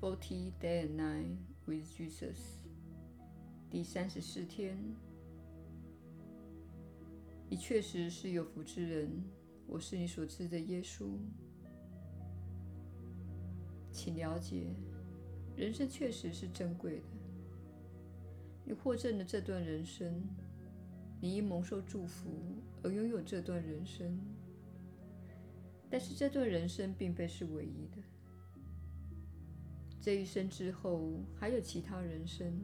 Forty Day and Night with Jesus，第三十四天。你确实是有福之人，我是你所知的耶稣。请了解，人生确实是珍贵的。你获赠了这段人生，你因蒙受祝福而拥有这段人生。但是这段人生并非是唯一的。这一生之后还有其他人生，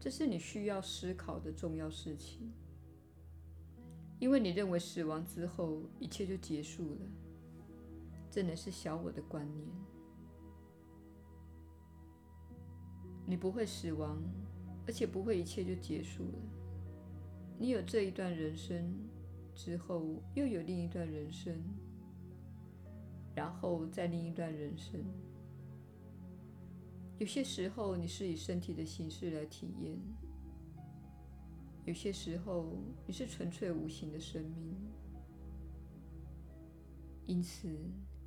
这是你需要思考的重要事情。因为你认为死亡之后一切就结束了，这乃是小我的观念。你不会死亡，而且不会一切就结束了。你有这一段人生之后，又有另一段人生，然后再另一段人生。有些时候，你是以身体的形式来体验；有些时候，你是纯粹无形的生命。因此，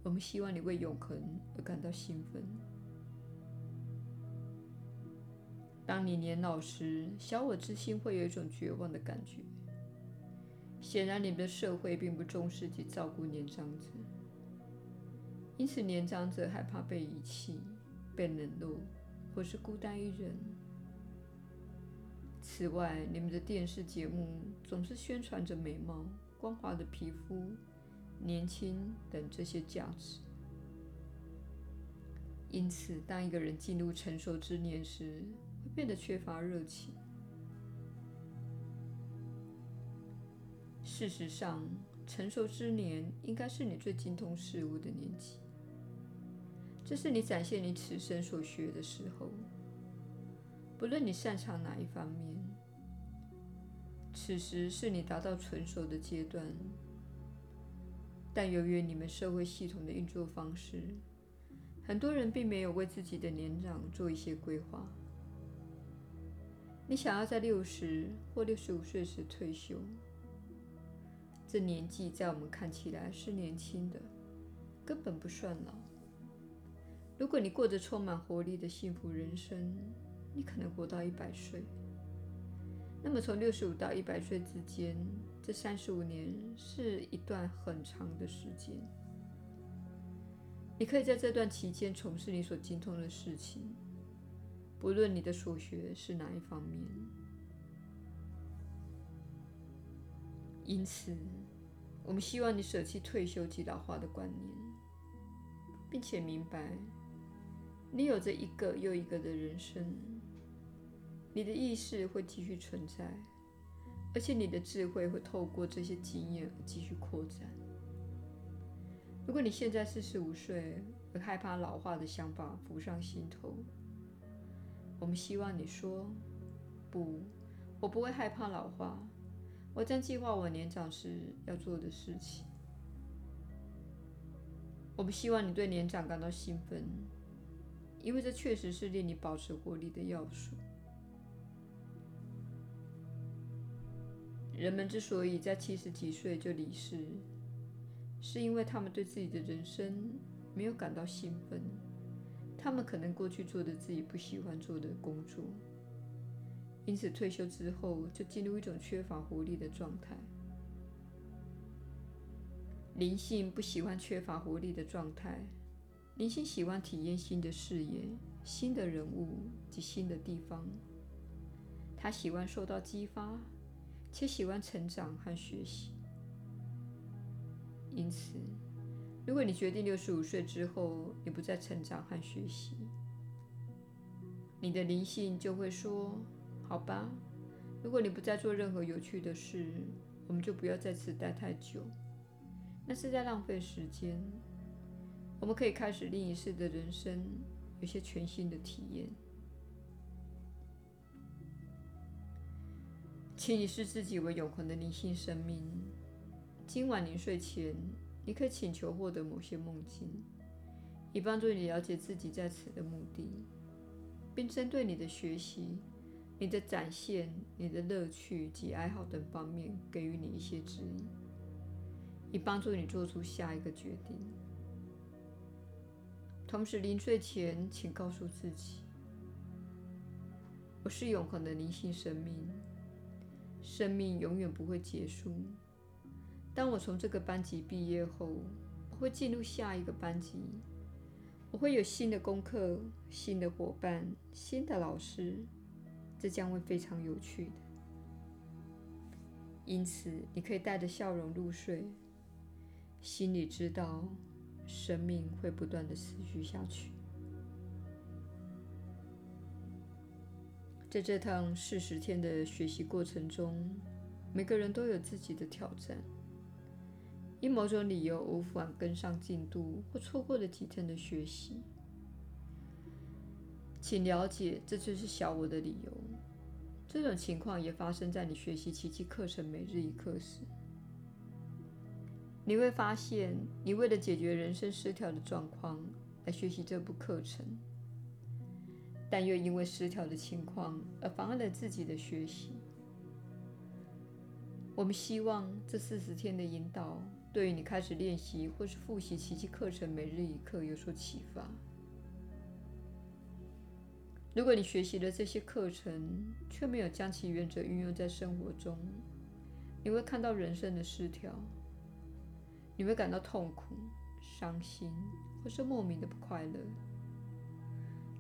我们希望你为永恒而感到兴奋。当你年老时，小我之心会有一种绝望的感觉。显然，你们的社会并不重视及照顾年长者，因此年长者害怕被遗弃。被冷落，或是孤单一人。此外，你们的电视节目总是宣传着美貌、光滑的皮肤、年轻等这些价值。因此，当一个人进入成熟之年时，会变得缺乏热情。事实上，成熟之年应该是你最精通事物的年纪。这是你展现你此生所学的时候，不论你擅长哪一方面。此时是你达到成熟的阶段，但由于你们社会系统的运作方式，很多人并没有为自己的年长做一些规划。你想要在六十或六十五岁时退休，这年纪在我们看起来是年轻的，根本不算老。如果你过着充满活力的幸福人生，你可能活到一百岁。那么，从六十五到一百岁之间，这三十五年是一段很长的时间。你可以在这段期间从事你所精通的事情，不论你的所学是哪一方面。因此，我们希望你舍弃退休及老化的观念，并且明白。你有着一个又一个的人生，你的意识会继续存在，而且你的智慧会透过这些经验而继续扩展。如果你现在四十五岁，而害怕老化的想法浮上心头，我们希望你说：“不，我不会害怕老化，我将计划我年长时要做的事情。”我们希望你对年长感到兴奋。因为这确实是令你保持活力的要素。人们之所以在七十几岁就离世，是因为他们对自己的人生没有感到兴奋。他们可能过去做的自己不喜欢做的工作，因此退休之后就进入一种缺乏活力的状态。灵性不喜欢缺乏活力的状态。灵性喜欢体验新的视野、新的人物及新的地方。他喜欢受到激发，且喜欢成长和学习。因此，如果你决定六十五岁之后你不再成长和学习，你的灵性就会说：“好吧，如果你不再做任何有趣的事，我们就不要在此待太久。那是在浪费时间。”我们可以开始另一世的人生，有些全新的体验。请你视自己为永恒的灵性生命。今晚临睡前，你可以请求获得某些梦境，以帮助你了解自己在此的目的，并针对你的学习、你的展现、你的乐趣及爱好等方面给予你一些指引，以帮助你做出下一个决定。同时临睡前，请告诉自己：我是永恒的灵性生命，生命永远不会结束。当我从这个班级毕业后，我会进入下一个班级，我会有新的功课、新的伙伴、新的老师，这将会非常有趣的。因此，你可以带着笑容入睡，心里知道生命会不断的持续下去。在这趟四十天的学习过程中，每个人都有自己的挑战。因某种理由无法跟上进度，或错过了几天的学习，请了解，这就是小我的理由。这种情况也发生在你学习奇迹课程每日一课时。你会发现，你为了解决人生失调的状况来学习这部课程，但又因为失调的情况而妨碍了自己的学习。我们希望这四十天的引导，对于你开始练习或是复习奇迹课程每日一课有所启发。如果你学习了这些课程，却没有将其原则运用在生活中，你会看到人生的失调，你会感到痛苦、伤心，或是莫名的不快乐。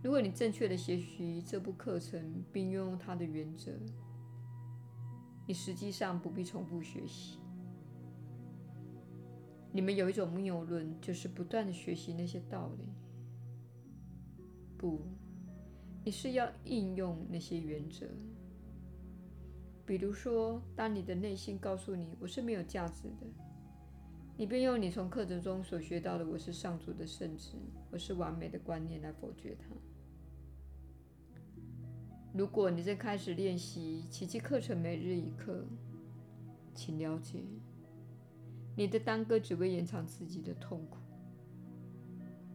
如果你正确的学习这部课程，并运用它的原则，你实际上不必重复学习。你们有一种谬论，就是不断的学习那些道理。不，你是要应用那些原则。比如说，当你的内心告诉你“我是没有价值的”，你便用你从课程中所学到的“我是上主的圣子，我是完美的”观念来否决它。如果你在开始练习奇迹课程每日一课，请了解。你的耽搁只会延长自己的痛苦。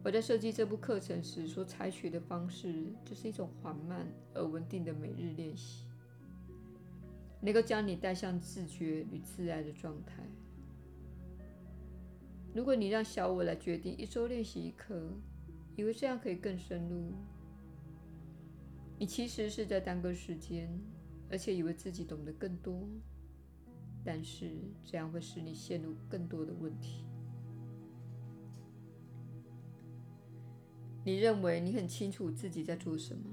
我在设计这部课程时所采取的方式，就是一种缓慢而稳定的每日练习，能够将你带向自觉与自爱的状态。如果你让小我来决定一周练习一课，以为这样可以更深入，你其实是在耽搁时间，而且以为自己懂得更多。但是这样会使你陷入更多的问题。你认为你很清楚自己在做什么，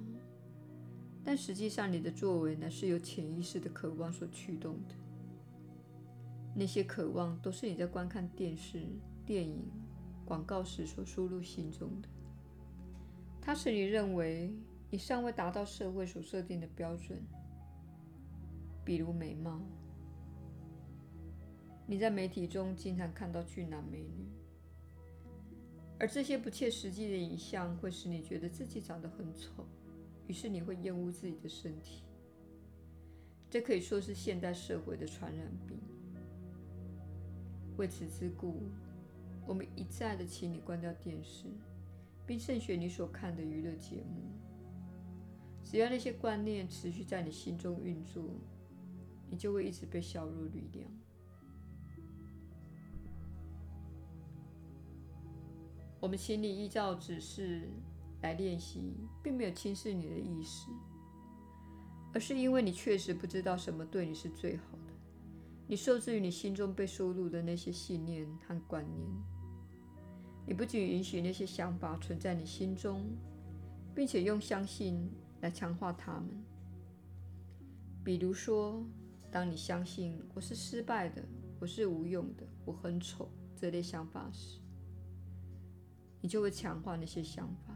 但实际上你的作为乃是由潜意识的渴望所驱动的。那些渴望都是你在观看电视、电影、广告时所输入心中的。它使你认为你尚未达到社会所设定的标准，比如美貌。你在媒体中经常看到俊男美女，而这些不切实际的影像会使你觉得自己长得很丑，于是你会厌恶自己的身体。这可以说是现代社会的传染病。为此之故，我们一再的请你关掉电视，并慎选你所看的娱乐节目。只要那些观念持续在你心中运作，你就会一直被削弱力量。我们请你依照指示来练习，并没有轻视你的意识，而是因为你确实不知道什么对你是最好的。你受制于你心中被输入的那些信念和观念。你不仅允许那些想法存在你心中，并且用相信来强化它们。比如说，当你相信“我是失败的，我是无用的，我很丑”这类想法时，你就会强化那些想法。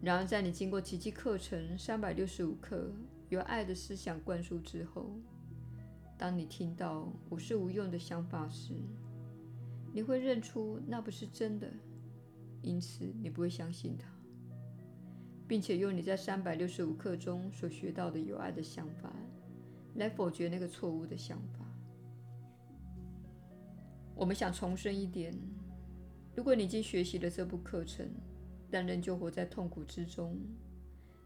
然而，在你经过奇迹课程三百六十五课由爱的思想灌输之后，当你听到“我是无用”的想法时，你会认出那不是真的，因此你不会相信它，并且用你在三百六十五课中所学到的有爱的想法来否决那个错误的想法。我们想重申一点。如果你已经学习了这部课程，但仍旧活在痛苦之中，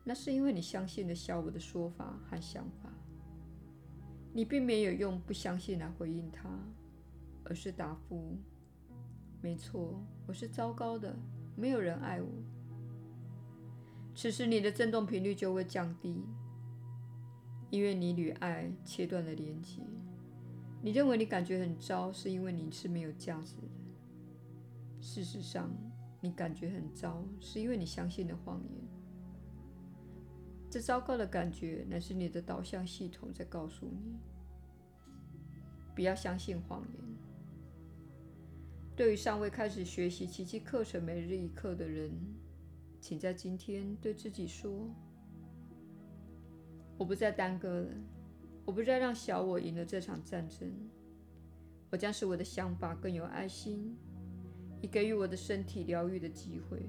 那是因为你相信了小我的说法和想法。你并没有用不相信来回应它，而是答复：没错，我是糟糕的，没有人爱我。此时你的振动频率就会降低，因为你与爱切断了连接。你认为你感觉很糟，是因为你是没有价值的。事实上，你感觉很糟，是因为你相信了谎言。这糟糕的感觉乃是你的导向系统在告诉你，不要相信谎言。对于尚未开始学习奇迹课程每日一课的人，请在今天对自己说：“我不再耽搁了，我不再让小我赢了这场战争。我将使我的想法更有爱心，以给予我的身体疗愈的机会。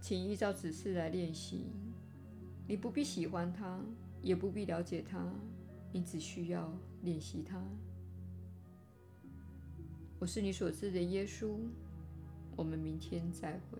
请依照指示来练习。你不必喜欢它，也不必了解它，你只需要练习它。”我是你所知的耶稣，我们明天再会。